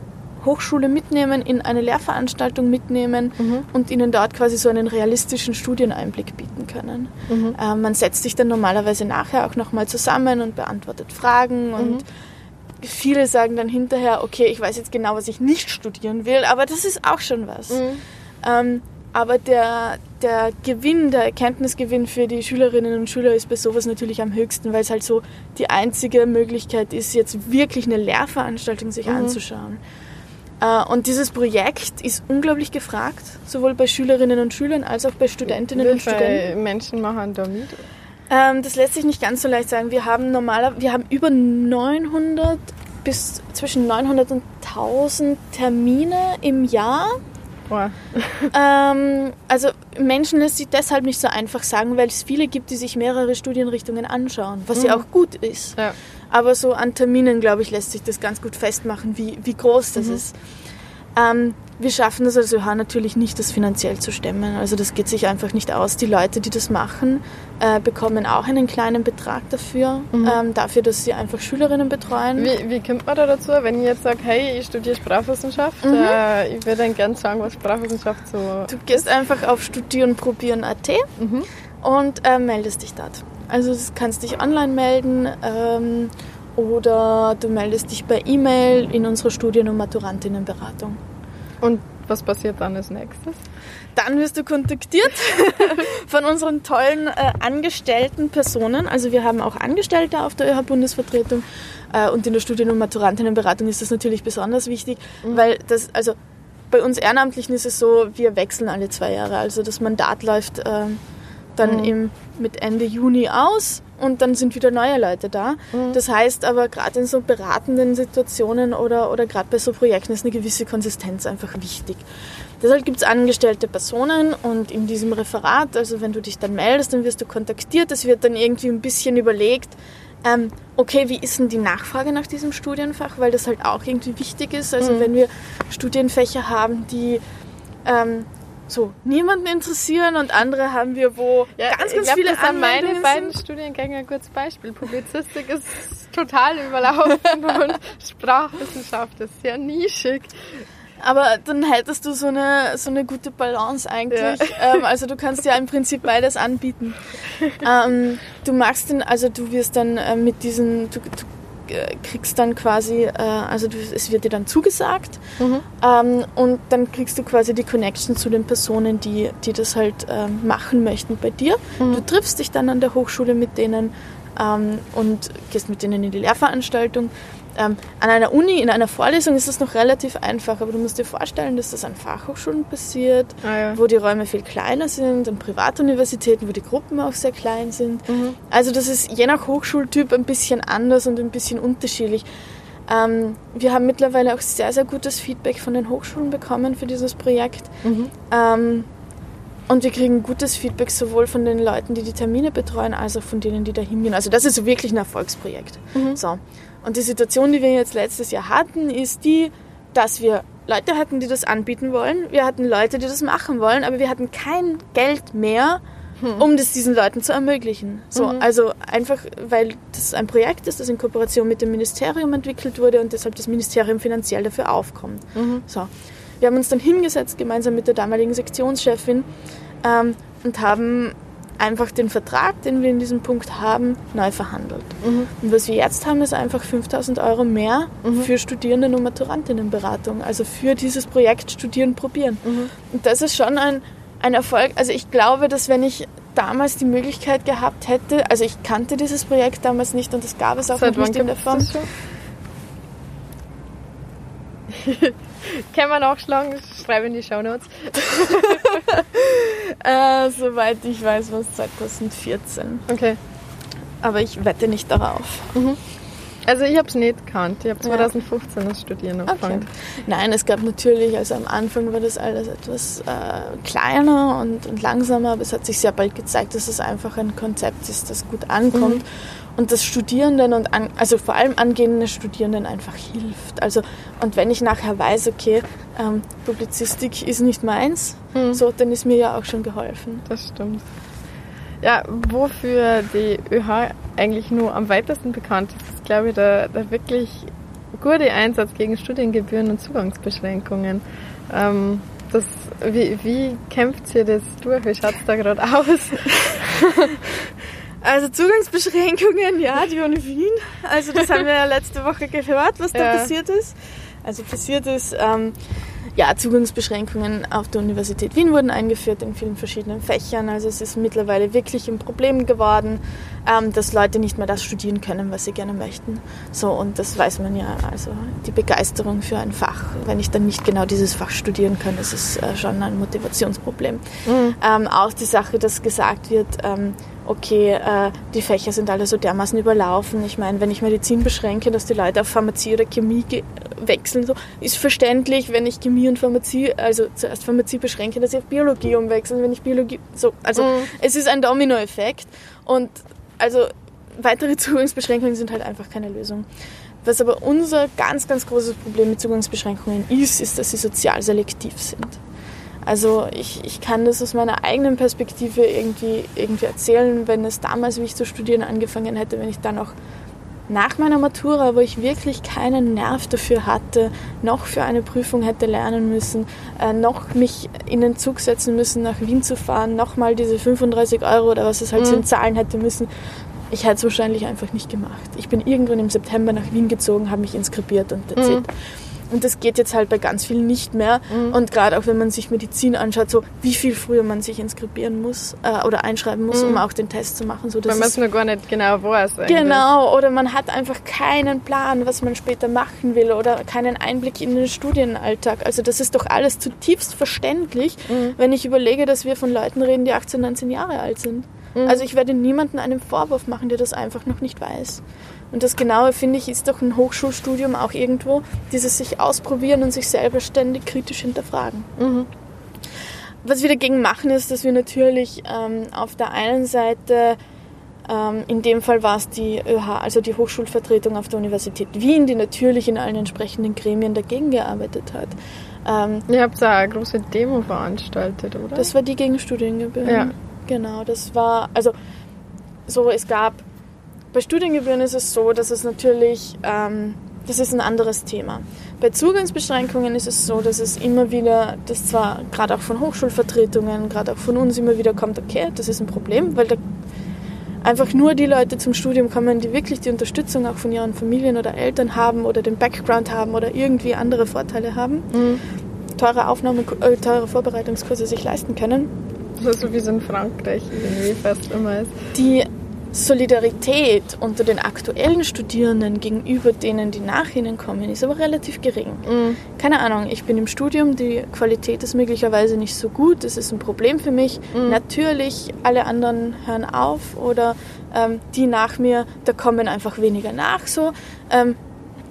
Speaker 3: Hochschule mitnehmen, in eine Lehrveranstaltung mitnehmen mhm. und ihnen dort quasi so einen realistischen Studieneinblick bieten können. Mhm. Äh, man setzt sich dann normalerweise nachher auch nochmal zusammen und beantwortet Fragen und mhm. viele sagen dann hinterher, okay, ich weiß jetzt genau, was ich nicht studieren will, aber das ist auch schon was. Mhm. Ähm, aber der, der Gewinn, der Erkenntnisgewinn für die Schülerinnen und Schüler ist bei sowas natürlich am höchsten, weil es halt so die einzige Möglichkeit ist, jetzt wirklich eine Lehrveranstaltung sich mhm. anzuschauen. Äh, und dieses Projekt ist unglaublich gefragt, sowohl bei Schülerinnen und Schülern als auch bei Studentinnen
Speaker 2: Wie
Speaker 3: und Studenten.
Speaker 2: Menschen machen da mit?
Speaker 3: Ähm, das lässt sich nicht ganz so leicht sagen. Wir haben normaler, wir haben über 900 bis zwischen 900 und 1000 Termine im Jahr. Ähm, also Menschen lässt sich deshalb nicht so einfach sagen, weil es viele gibt, die sich mehrere Studienrichtungen anschauen, was mhm. ja auch gut ist. Ja. Aber so an Terminen, glaube ich, lässt sich das ganz gut festmachen, wie, wie groß das mhm. ist. Ähm, wir schaffen es als ÖH natürlich nicht, das finanziell zu stemmen. Also das geht sich einfach nicht aus. Die Leute, die das machen, äh, bekommen auch einen kleinen Betrag dafür, mhm. ähm, dafür, dass sie einfach Schülerinnen betreuen.
Speaker 2: Wie, wie kommt man da dazu, wenn ich jetzt sage, hey, ich studiere Sprachwissenschaft, mhm. äh, ich würde dann gerne sagen, was Sprachwissenschaft so
Speaker 3: Du gehst einfach auf studierenprobieren.at mhm. und äh, meldest dich dort. Also du kannst dich online melden ähm, oder du meldest dich per E-Mail in unserer Studien- und Maturantinnenberatung.
Speaker 2: Und was passiert dann als nächstes?
Speaker 3: Dann wirst du kontaktiert von unseren tollen äh, angestellten Personen. Also wir haben auch Angestellte auf der ÖH-Bundesvertretung äh, und in der Studien- und Maturantinnenberatung ist das natürlich besonders wichtig, mhm. weil das, also bei uns Ehrenamtlichen ist es so, wir wechseln alle zwei Jahre. Also das Mandat läuft äh, dann mhm. im, mit Ende Juni aus und dann sind wieder neue Leute da. Mhm. Das heißt aber, gerade in so beratenden Situationen oder, oder gerade bei so Projekten ist eine gewisse Konsistenz einfach wichtig. Deshalb gibt es angestellte Personen und in diesem Referat, also wenn du dich dann meldest, dann wirst du kontaktiert. Es wird dann irgendwie ein bisschen überlegt, ähm, okay, wie ist denn die Nachfrage nach diesem Studienfach, weil das halt auch irgendwie wichtig ist. Also mhm. wenn wir Studienfächer haben, die ähm, so niemanden interessieren und andere haben wir, wo
Speaker 2: ja, ganz, ganz glaub, viele das sind meine beiden Studiengänge gutes Beispiel. Publizistik ist total überlaufen und Sprachwissenschaft ist sehr nischig.
Speaker 3: Aber dann hättest du so eine, so eine gute Balance eigentlich. Ja. Ähm, also du kannst ja im Prinzip beides anbieten. Ähm, du machst den, also du wirst dann äh, mit diesen, du, du kriegst dann quasi, äh, also du, es wird dir dann zugesagt mhm. ähm, und dann kriegst du quasi die Connection zu den Personen, die, die das halt ähm, machen möchten bei dir. Mhm. Du triffst dich dann an der Hochschule mit denen ähm, und gehst mit denen in die Lehrveranstaltung. Ähm, an einer Uni, in einer Vorlesung ist das noch relativ einfach, aber du musst dir vorstellen, dass das an Fachhochschulen passiert,
Speaker 2: Ah, ja.
Speaker 3: wo die Räume viel kleiner sind, an Privatuniversitäten, wo die Gruppen auch sehr klein sind.
Speaker 2: Mhm.
Speaker 3: Also das ist je nach Hochschultyp ein bisschen anders und ein bisschen unterschiedlich. Ähm, wir haben mittlerweile auch sehr, sehr gutes Feedback von den Hochschulen bekommen für dieses Projekt.
Speaker 2: Mhm.
Speaker 3: Ähm, und wir kriegen gutes Feedback sowohl von den Leuten, die die Termine betreuen, als auch von denen, die da hingehen. Also das ist wirklich ein Erfolgsprojekt.
Speaker 2: Mhm.
Speaker 3: So. Und die Situation, die wir jetzt letztes Jahr hatten, ist die, dass wir Leute hatten, die das anbieten wollen. Wir hatten Leute, die das machen wollen, aber wir hatten kein Geld mehr, um das diesen Leuten zu ermöglichen. So,
Speaker 2: Mhm.
Speaker 3: also einfach, weil das ein Projekt ist, das in Kooperation mit dem Ministerium entwickelt wurde und deshalb das Ministerium finanziell dafür aufkommt.
Speaker 2: Mhm.
Speaker 3: So. Wir haben uns dann hingesetzt, gemeinsam mit der damaligen Sektionschefin, ähm, und haben einfach den Vertrag, den wir in diesem Punkt haben, neu verhandelt.
Speaker 2: Mhm.
Speaker 3: Und was wir jetzt haben, ist einfach 5000 Euro mehr
Speaker 2: Mhm.
Speaker 3: für Studierenden- und Maturantinnenberatung. Also für dieses Projekt Studieren probieren.
Speaker 2: Mhm.
Speaker 3: Und das ist schon ein, ein Erfolg. Also ich glaube, dass wenn ich damals die Möglichkeit gehabt hätte, also ich kannte dieses Projekt damals nicht und das gab es auch
Speaker 2: Seit
Speaker 3: noch nicht in der Form.
Speaker 2: Können wir nachschlagen? Schreibe in die Shownotes.
Speaker 3: Äh, soweit ich weiß, war es 2014.
Speaker 2: Okay.
Speaker 3: Aber ich wette nicht darauf.
Speaker 2: Also ich habe es nicht gekannt. Ich habe
Speaker 3: Ja.
Speaker 2: 2015 das Studieren angefangen.
Speaker 3: Nein, es gab natürlich, also am Anfang war das alles etwas äh, kleiner und, und langsamer, aber es hat sich sehr bald gezeigt, dass es einfach ein Konzept ist, das gut ankommt und das Studierenden und an, also vor allem angehenden Studierenden einfach hilft. Also und wenn ich nachher weiß, okay, ähm, Publizistik ist nicht meins,
Speaker 2: Mhm.
Speaker 3: so dann ist mir ja auch schon geholfen.
Speaker 2: Das stimmt. Ja, wofür die ÖH eigentlich nur am weitesten bekannt ist, ist, glaube ich, der, der wirklich gute Einsatz gegen Studiengebühren und Zugangsbeschränkungen. Ähm, das, wie, wie kämpft ihr das durch? Wie schaut es da gerade aus?
Speaker 3: Also Zugangsbeschränkungen, ja, die Uni Wien. Also das haben wir ja letzte Woche gehört, was da
Speaker 2: Ja.
Speaker 3: passiert ist. Also passiert ist, ähm, ja, Zugangsbeschränkungen auf der Universität Wien wurden eingeführt in vielen verschiedenen Fächern. Also es ist mittlerweile wirklich ein Problem geworden, ähm, dass Leute nicht mehr das studieren können, was sie gerne möchten. So, und das weiß man ja, also die Begeisterung für ein Fach. Wenn ich dann nicht genau dieses Fach studieren kann, das ist äh, schon ein Motivationsproblem. Ähm, auch die Sache, dass gesagt wird, ähm, okay, äh, die Fächer sind alle so dermaßen überlaufen. Ich meine, wenn ich Medizin beschränke, dass die Leute auf Pharmazie oder Chemie wechseln, so ist verständlich, wenn ich Chemie und Pharmazie, also zuerst Pharmazie beschränke, dass sie auf Biologie umwechseln, wenn ich Biologie, so, also
Speaker 2: Mhm.
Speaker 3: es ist ein Dominoeffekt und also weitere Zugangsbeschränkungen sind halt einfach keine Lösung. Was aber unser ganz, ganz großes Problem mit Zugangsbeschränkungen ist, ist, dass sie sozial selektiv sind. Also ich, ich kann das aus meiner eigenen Perspektive irgendwie, irgendwie erzählen, wenn es damals, wie ich zu studieren angefangen hätte, wenn ich dann auch nach meiner Matura, wo ich wirklich keinen Nerv dafür hatte, noch für eine Prüfung hätte lernen müssen, äh, noch mich in den Zug setzen müssen, nach Wien zu fahren, nochmal diese 35 Euro oder was es halt
Speaker 2: Mhm.
Speaker 3: sind, zahlen hätte müssen. Ich hätte es wahrscheinlich einfach nicht gemacht. Ich bin irgendwann im September nach Wien gezogen, habe mich inskribiert und that's
Speaker 2: Mhm.
Speaker 3: Und das geht jetzt halt bei ganz vielen nicht mehr. Und gerade auch wenn man sich Medizin anschaut, so wie viel früher man sich inskribieren muss äh, oder einschreiben muss,
Speaker 2: Mhm.
Speaker 3: um auch den Test zu machen. So,
Speaker 2: man
Speaker 3: ist
Speaker 2: es nur gar nicht genau weiß. eigentlich.
Speaker 3: Genau, oder man hat einfach keinen Plan, was man später machen will oder keinen Einblick in den Studienalltag. Also das ist doch alles zutiefst verständlich,
Speaker 2: Mhm.
Speaker 3: wenn ich überlege, dass wir von Leuten reden, die 18, 19 Jahre alt sind.
Speaker 2: Mhm.
Speaker 3: Also ich werde niemanden einen Vorwurf machen, der das einfach noch nicht weiß. Und das Genaue, finde ich, ist doch ein Hochschulstudium auch irgendwo, dieses sich ausprobieren und sich selber ständig kritisch hinterfragen.
Speaker 2: Mhm.
Speaker 3: Was wir dagegen machen, ist, dass wir natürlich ähm, auf der einen Seite, ähm, in dem Fall war es die ÖH, also die Hochschulvertretung auf der Universität Wien, die natürlich in allen entsprechenden Gremien dagegen gearbeitet hat. Ähm,
Speaker 2: Ihr habt da eine große Demo veranstaltet, oder?
Speaker 3: das war die gegen Studiengebühren.
Speaker 2: Ja.
Speaker 3: Genau, das war, also so, es gab, bei Studiengebühren ist es so, dass es natürlich, ähm, das ist ein anderes Thema. Bei Zugangsbeschränkungen ist es so, dass es immer wieder, das zwar gerade auch von Hochschulvertretungen, gerade auch von uns immer wieder kommt, okay, das ist ein Problem, weil da einfach nur die Leute zum Studium kommen, die wirklich die Unterstützung auch von ihren Familien oder Eltern haben oder den Background haben oder irgendwie andere Vorteile haben,
Speaker 2: Mhm.
Speaker 3: teure Aufnahme, äh, teure Vorbereitungskurse sich leisten können.
Speaker 2: So wie es in Frankreich irgendwie fast immer ist.
Speaker 3: die Solidarität unter den aktuellen Studierenden gegenüber denen, die nach ihnen kommen, ist aber relativ gering. Mhm. Keine Ahnung, ich bin im Studium, die Qualität ist möglicherweise nicht so gut, das ist ein Problem für mich. Mhm. Natürlich, alle anderen hören auf oder ähm, die nach mir, da kommen einfach weniger nach so. Ähm,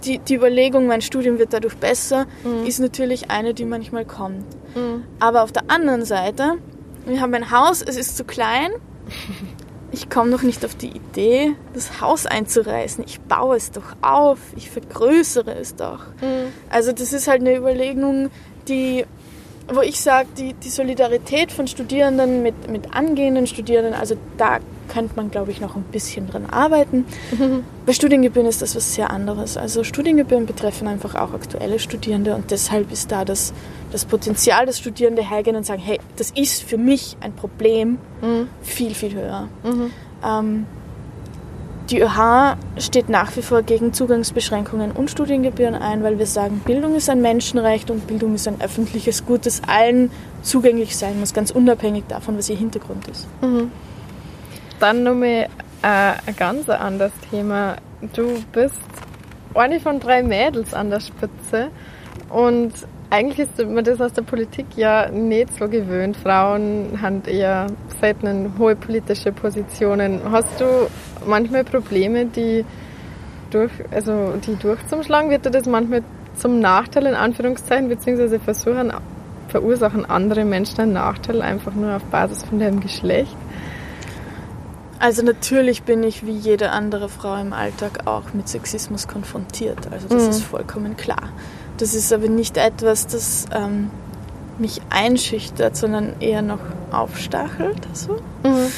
Speaker 3: die, die Überlegung, mein Studium wird dadurch besser, mhm. ist natürlich eine, die manchmal kommt. Mhm. Aber auf der anderen Seite, wir haben ein Haus, es ist zu klein. Ich komme noch nicht auf die Idee, das Haus einzureißen. Ich baue es doch auf, ich vergrößere es doch. Mhm. Also das ist halt eine Überlegung, die, wo ich sage, die, die Solidarität von Studierenden mit, mit angehenden Studierenden, also da könnte man, glaube ich, noch ein bisschen dran arbeiten. Mhm. Bei Studiengebühren ist das was sehr anderes. Also Studiengebühren betreffen einfach auch aktuelle Studierende und deshalb ist da das, das Potenzial, dass Studierende hergehen und sagen, hey, das ist für mich ein Problem, mhm. viel, viel höher. Mhm. Ähm, die ÖH steht nach wie vor gegen Zugangsbeschränkungen und Studiengebühren ein, weil wir sagen, Bildung ist ein Menschenrecht und Bildung ist ein öffentliches Gut, das allen zugänglich sein muss, ganz unabhängig davon, was ihr Hintergrund ist.
Speaker 2: Mhm. Dann nochmal äh, ein ganz anderes Thema. Du bist eine von drei Mädels an der Spitze und eigentlich ist man das aus der Politik ja nicht so gewöhnt. Frauen haben eher selten hohe politische Positionen. Hast du manchmal Probleme, die durch, also die durchzuschlagen? Wird dir das manchmal zum Nachteil in Anführungszeichen, beziehungsweise versuchen, verursachen andere Menschen einen Nachteil einfach nur auf Basis von deinem Geschlecht?
Speaker 3: Also natürlich bin ich wie jede andere Frau im Alltag auch mit Sexismus konfrontiert. Also das mhm. ist vollkommen klar. Das ist aber nicht etwas, das ähm, mich einschüchtert, sondern eher noch aufstachelt. So. Mhm.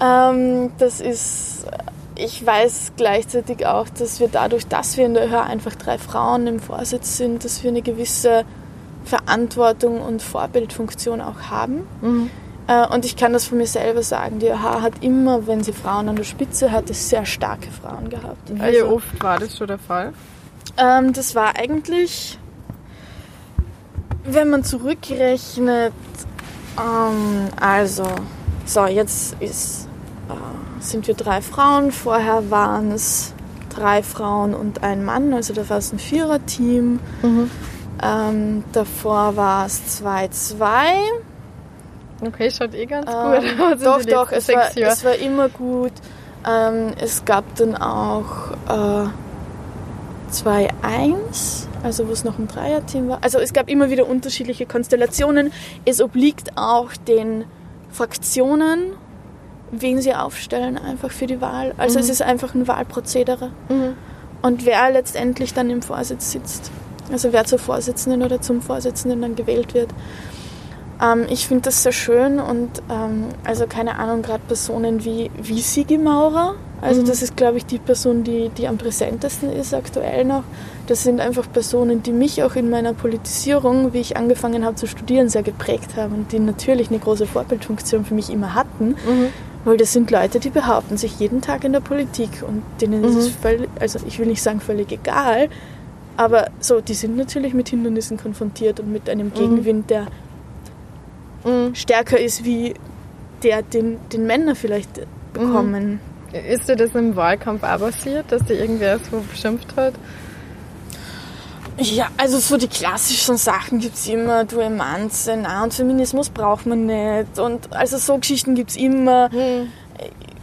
Speaker 3: Ähm, das ist, ich weiß gleichzeitig auch, dass wir dadurch, dass wir in der ÖH einfach drei Frauen im Vorsitz sind, dass wir eine gewisse Verantwortung und Vorbildfunktion auch haben. Mhm. Äh, und ich kann das von mir selber sagen. Die ÖH hat immer, wenn sie Frauen an der Spitze hatte, sehr starke Frauen gehabt.
Speaker 2: Wie also, oft war das schon der Fall?
Speaker 3: Ähm, das war eigentlich, wenn man zurückrechnet, ähm, also, so, jetzt ist, äh, sind wir drei Frauen. Vorher waren es drei Frauen und ein Mann, also da war es ein Viererteam. Mhm. Ähm, davor war es 2-2.
Speaker 2: Okay, schaut eh ganz
Speaker 3: ähm, gut aus. Doch, doch, es war, es war, immer gut. Ähm, es gab dann auch äh, 2-1, also wo es noch ein Dreierteam war. Also es gab immer wieder unterschiedliche Konstellationen. Es obliegt auch den Fraktionen, wen sie aufstellen, einfach für die Wahl. Also mhm. es ist einfach ein Wahlprozedere. Mhm. Und wer letztendlich dann im Vorsitz sitzt. Also wer zur Vorsitzenden oder zum Vorsitzenden dann gewählt wird. Ähm, ich finde das sehr schön und ähm, also keine Ahnung, gerade Personen wie, wie Sigi Maurer, also mhm. das ist glaube ich die Person, die, die am präsentesten ist aktuell noch. Das sind einfach Personen, die mich auch in meiner Politisierung, wie ich angefangen habe zu studieren, sehr geprägt haben und die natürlich eine große Vorbildfunktion für mich immer hatten. Mhm. Weil das sind Leute, die behaupten sich jeden Tag in der Politik und denen mhm. ist es völlig, also ich will nicht sagen völlig egal, aber so, die sind natürlich mit Hindernissen konfrontiert und mit einem mhm. Gegenwind, der mhm. stärker ist, wie der den, den Männer vielleicht bekommen.
Speaker 2: Mhm. Ist dir das im Wahlkampf auch passiert, dass dir irgendwer so beschimpft hat?
Speaker 3: Ja, also so die klassischen Sachen gibt es immer, du Emanze, na und Feminismus braucht man nicht. Und also so Geschichten gibt es immer. Mhm.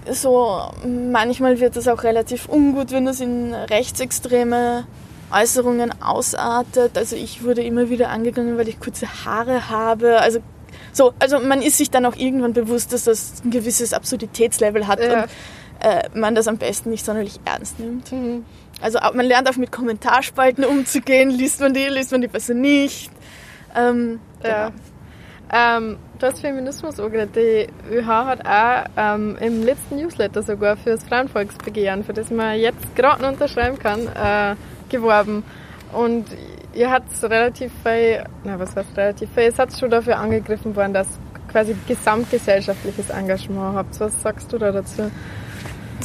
Speaker 3: So, manchmal wird es auch relativ ungut, wenn das in rechtsextreme Äußerungen ausartet. Also ich wurde immer wieder angegangen, weil ich kurze Haare habe. Also so, also man ist sich dann auch irgendwann bewusst, dass das ein gewisses Absurditätslevel hat ja. und äh, man das am besten nicht sonderlich ernst nimmt. Mhm. Also man lernt auch mit Kommentarspalten umzugehen, liest man die, liest man die besser nicht. Ähm,
Speaker 2: ja. Genau. Ähm, du hast Feminismus angeredet. Die ÖH hat auch ähm, im letzten Newsletter sogar für das Frauenvolksbegehren, für das man jetzt gerade unterschreiben kann, äh, geworben. Und ihr habt relativ viel, na was heißt relativ viel, es hat schon dafür angegriffen worden, dass quasi gesamtgesellschaftliches Engagement habt. Was sagst du da dazu?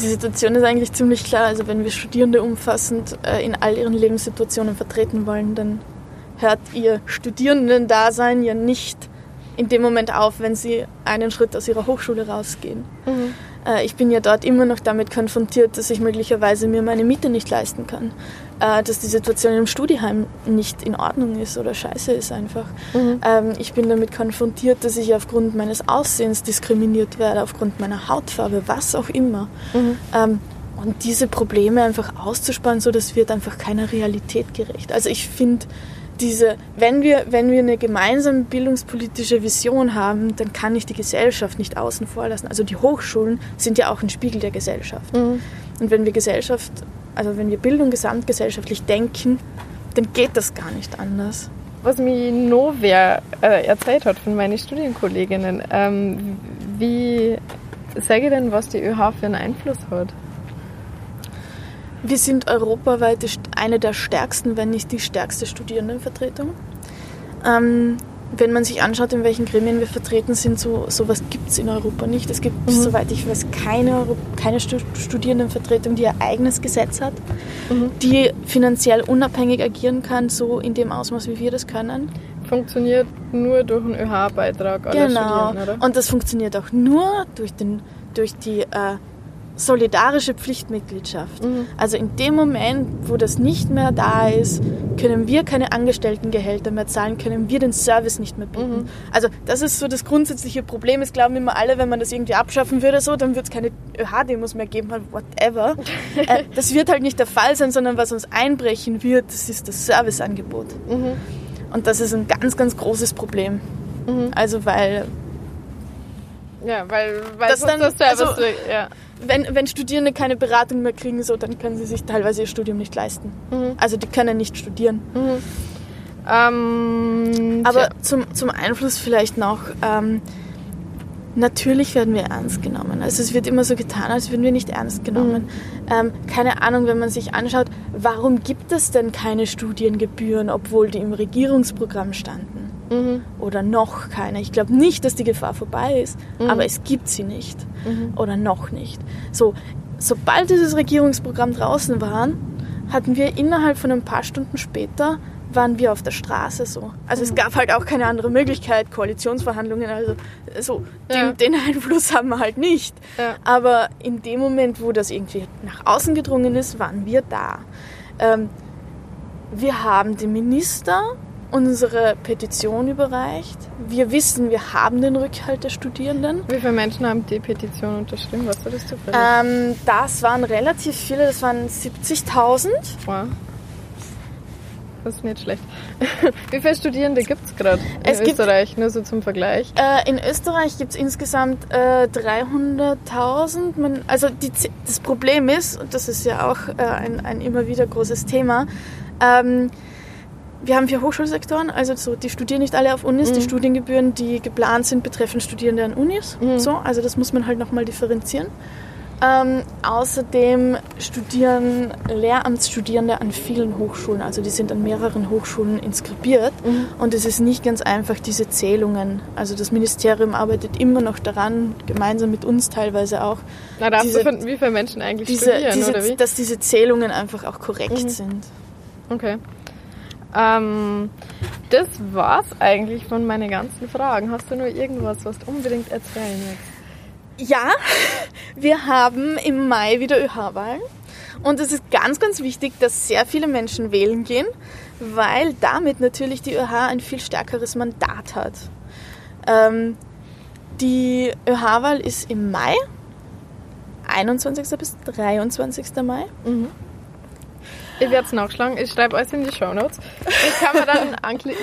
Speaker 3: Die Situation ist eigentlich ziemlich klar. Also wenn wir Studierende umfassend äh, in all ihren Lebenssituationen vertreten wollen, dann hört ihr Studierendendasein ja nicht in dem Moment auf, wenn sie einen Schritt aus ihrer Hochschule rausgehen. Mhm. Äh, ich bin ja dort immer noch damit konfrontiert, dass ich möglicherweise mir meine Miete nicht leisten kann. Äh, dass die Situation im Studieheim nicht in Ordnung ist oder scheiße ist einfach. Mhm. Ähm, ich bin damit konfrontiert, dass ich aufgrund meines Aussehens diskriminiert werde, aufgrund meiner Hautfarbe, was auch immer. Mhm. Ähm, und diese Probleme einfach auszusparen, so das wird einfach keiner Realität gerecht. Also ich finde, diese, wenn wir, wenn wir eine gemeinsame bildungspolitische Vision haben, dann kann ich die Gesellschaft nicht außen vor lassen. Also die Hochschulen sind ja auch ein Spiegel der Gesellschaft. Mhm. Und wenn wir Gesellschaft, also wenn wir Bildung gesamtgesellschaftlich denken, dann geht das gar nicht anders.
Speaker 2: Was mir wer äh, erzählt hat von meinen Studienkolleginnen, ähm, wie sage ich denn, was die ÖH für einen Einfluss hat?
Speaker 3: Wir sind europaweit eine der stärksten, wenn nicht die stärkste Studierendenvertretung. Ähm, wenn man sich anschaut, in welchen Gremien wir vertreten sind, so sowas gibt es in Europa nicht. Es gibt, mhm. soweit ich weiß, keine, keine Studierendenvertretung, die ihr eigenes Gesetz hat, mhm. die finanziell unabhängig agieren kann, so in dem Ausmaß, wie wir das können.
Speaker 2: Funktioniert nur durch einen ÖH-Beitrag
Speaker 3: genau. Oder? Und das funktioniert auch nur durch, den, durch die äh, solidarische Pflichtmitgliedschaft. Mhm. Also in dem Moment, wo das nicht mehr da ist, können wir keine Angestelltengehälter mehr zahlen, können wir den Service nicht mehr bieten. Mhm. Also das ist so das grundsätzliche Problem. Es glauben immer alle, wenn man das irgendwie abschaffen würde, so, dann wird es keine ÖH-Demos mehr geben, halt whatever. äh, das wird halt nicht der Fall sein, sondern was uns einbrechen wird, das ist das Serviceangebot. Mhm. Und das ist ein ganz, ganz großes Problem. Mhm. Also weil
Speaker 2: ja, weil, weil das dann, das Service, also, ja
Speaker 3: wenn, wenn Studierende keine Beratung mehr kriegen, so, dann können sie sich teilweise ihr Studium nicht leisten. Mhm. Also die können nicht studieren. Mhm. Ähm, Aber zum, zum Einfluss vielleicht noch, ähm, natürlich werden wir ernst genommen. Also es wird immer so getan, als würden wir nicht ernst genommen. Mhm. Ähm, keine Ahnung, wenn man sich anschaut, warum gibt es denn keine Studiengebühren, obwohl die im Regierungsprogramm standen? Mhm. Oder noch keine. Ich glaube nicht, dass die Gefahr vorbei ist, mhm. aber es gibt sie nicht. Mhm. Oder noch nicht. So, sobald dieses Regierungsprogramm draußen war, hatten wir innerhalb von ein paar Stunden später waren wir auf der Straße so. Also es mhm. gab halt auch keine andere Möglichkeit, Koalitionsverhandlungen, also so, ja. den, den, Einfluss haben wir halt nicht. Ja. Aber in dem Moment, wo das irgendwie nach außen gedrungen ist, waren wir da. Ähm, wir haben den Minister unsere Petition überreicht. Wir wissen, wir haben den Rückhalt der Studierenden.
Speaker 2: Wie viele Menschen haben die Petition unterschrieben? Was
Speaker 3: war das zufällig? Ähm, das waren relativ viele, das waren 70.000. Wow.
Speaker 2: Das ist nicht schlecht. Wie viele Studierende gibt es gerade in Österreich, nur so zum Vergleich?
Speaker 3: Äh, in Österreich gibt es insgesamt äh, 300.000. Also die, das Problem ist, und das ist ja auch äh, ein, ein immer wieder großes Thema, ähm, wir haben vier Hochschulsektoren, also so, die studieren nicht alle auf Unis. Mhm. Die Studiengebühren, die geplant sind, betreffen Studierende an Unis. Mhm. So, also das muss man halt nochmal differenzieren. Ähm, außerdem studieren Lehramtsstudierende an vielen Hochschulen, also die sind an mehreren Hochschulen inskribiert mhm. und es ist nicht ganz einfach, diese Zählungen. Also das Ministerium arbeitet immer noch daran, gemeinsam mit uns teilweise auch.
Speaker 2: Na, darfst diese, finden, wie viele Menschen eigentlich diese, studieren,
Speaker 3: diese,
Speaker 2: oder wie?
Speaker 3: Dass diese Zählungen einfach auch korrekt mhm. sind.
Speaker 2: Okay. Ähm, das war's eigentlich von meinen ganzen Fragen. Hast du nur irgendwas, was du unbedingt erzählen willst?
Speaker 3: Ja, wir haben im Mai wieder ÖH-Wahlen. Und es ist ganz, ganz wichtig, dass sehr viele Menschen wählen gehen, weil damit natürlich die ÖH ein viel stärkeres Mandat hat. Ähm, die ÖH-Wahl ist im Mai, 21. bis 23. Mai. Mhm.
Speaker 2: Ich werde es nachschlagen. Ich schreibe alles in die Show Notes. Das kann man dann anklicken.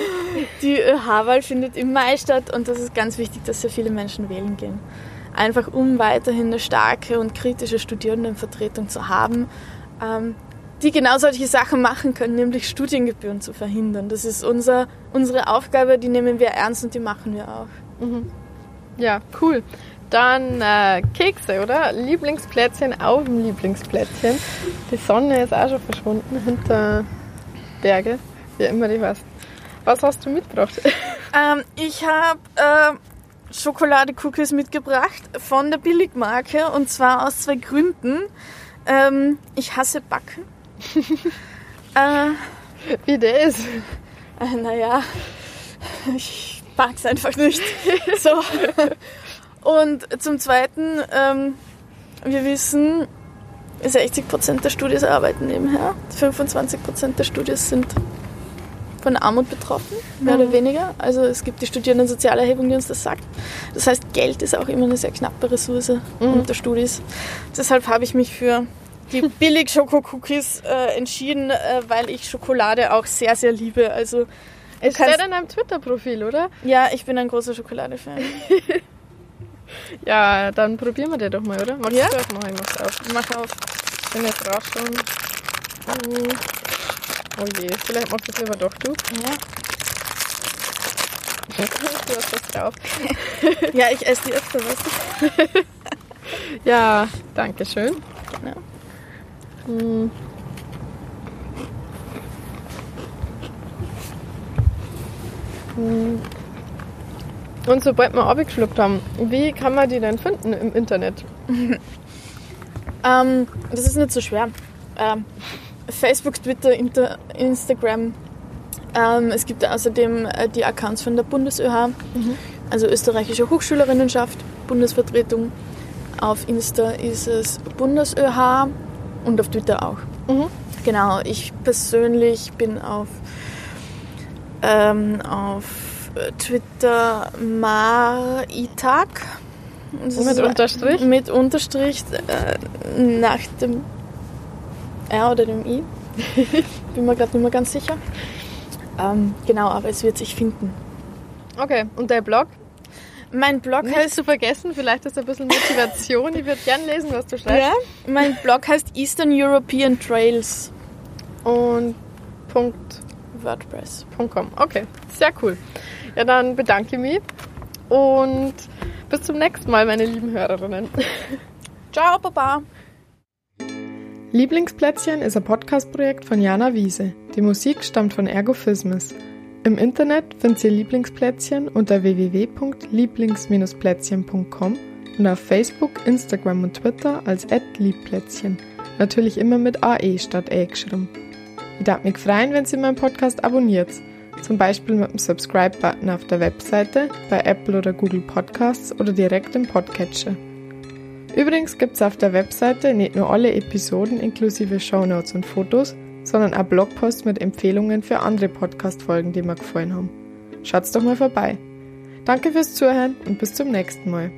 Speaker 3: Die ÖH-Wahl findet im Mai statt und das ist ganz wichtig, dass sehr viele Menschen wählen gehen. Einfach um weiterhin eine starke und kritische Studierendenvertretung zu haben, ähm, die genau solche Sachen machen können, nämlich Studiengebühren zu verhindern. Das ist unser, unsere Aufgabe, die nehmen wir ernst und die machen wir auch.
Speaker 2: Mhm. Ja, cool. Dann äh, Kekse, oder? Lieblingsplätzchen auf dem Lieblingsplätzchen. Die Sonne ist auch schon verschwunden hinter Berge, wie immer die heißt. Was hast du mitgebracht?
Speaker 3: Ähm, ich habe äh, Schokolade-Cookies mitgebracht von der Billigmarke und zwar aus zwei Gründen. Ähm, ich hasse Backen.
Speaker 2: äh, wie der ist?
Speaker 3: Äh, naja, ich mag es einfach nicht. so. Und zum Zweiten, ähm, wir wissen, 60% der Studis arbeiten nebenher. 25% der Studis sind von Armut betroffen, mehr mhm. oder weniger. Also es gibt die Studierendensozialerhebung, die uns das sagt. Das heißt, Geld ist auch immer eine sehr knappe Ressource mhm. unter Studis. Deshalb habe ich mich für die Billig-Schoko-Cookies äh, entschieden, äh, weil ich Schokolade auch sehr, sehr liebe. Also
Speaker 2: es steht in deinem Twitter-Profil, oder?
Speaker 3: Ja, ich bin ein großer Schokolade-Fan.
Speaker 2: ja, dann probieren wir den doch mal, oder?
Speaker 3: Magst ja?
Speaker 2: du aufmachen? Ich mach's auf.
Speaker 3: Mach auf.
Speaker 2: Ich bin jetzt raus schon. Oh je, vielleicht machst du es lieber doch, du.
Speaker 3: Ja.
Speaker 2: Du hast was drauf.
Speaker 3: ja, ich esse die öfter, weißt
Speaker 2: du? ja, danke schön.
Speaker 3: Genau.
Speaker 2: Hm. Hm. Und sobald wir abgeschluckt haben, wie kann man die denn finden im Internet?
Speaker 3: ähm, das ist nicht so schwer. Ähm, Facebook, Twitter, Inter Instagram. Ähm, es gibt außerdem äh, die Accounts von der BundesÖH, mhm. also Österreichische Hochschülerinnenschaft, Bundesvertretung. Auf Insta ist es BundesÖH und auf Twitter auch.
Speaker 2: Mhm.
Speaker 3: Genau, ich persönlich bin auf, ähm, auf Twitter Maritag.
Speaker 2: Mit Unterstrich?
Speaker 3: Mit Unterstrich äh, nach dem R oder dem I. Bin mir gerade nicht mehr ganz sicher. Ähm, genau, aber es wird sich finden.
Speaker 2: Okay, und der Blog?
Speaker 3: Mein Blog
Speaker 2: Nicht heißt. zu vergessen, vielleicht ist ein bisschen Motivation. ich würde gerne lesen, was du schreibst. Ja,
Speaker 3: mein Blog heißt Eastern European Trails.
Speaker 2: Und Punkt.
Speaker 3: WordPress.com.
Speaker 2: Okay, sehr cool. Ja, dann bedanke ich mich und bis zum nächsten Mal, meine lieben Hörerinnen.
Speaker 3: Ciao, Baba.
Speaker 2: Lieblingsplätzchen ist ein Podcast-Projekt von Jana Wiese. Die Musik stammt von Ergophismus. Im Internet findet ihr Lieblingsplätzchen unter www.lieblings-plätzchen.com und auf Facebook, Instagram und Twitter als @liebplätzchen. Natürlich immer mit AE statt E geschrieben. Ich darf mich freuen, wenn ihr meinen Podcast abonniert. Zum Beispiel mit dem Subscribe-Button auf der Webseite, bei Apple oder Google Podcasts oder direkt im Podcatcher. Übrigens gibt es auf der Webseite nicht nur alle Episoden inklusive Shownotes und Fotos, sondern auch Blogposts mit Empfehlungen für andere Podcast-Folgen, die mir gefallen haben. Schaut's doch mal vorbei. Danke fürs Zuhören und bis zum nächsten Mal.